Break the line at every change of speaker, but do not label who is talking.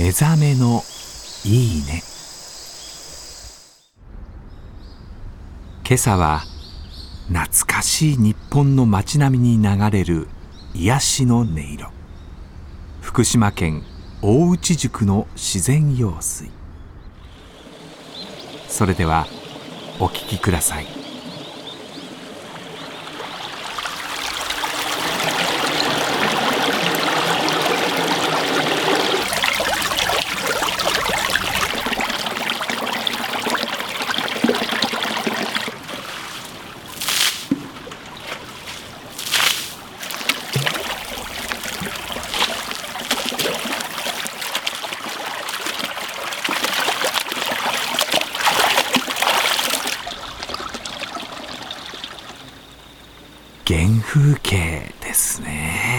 目覚めのいいね。今朝は懐かしい日本の街並みに流れる癒しの音色。福島県大内宿の自然用水。それではお聞きください。原風景ですね。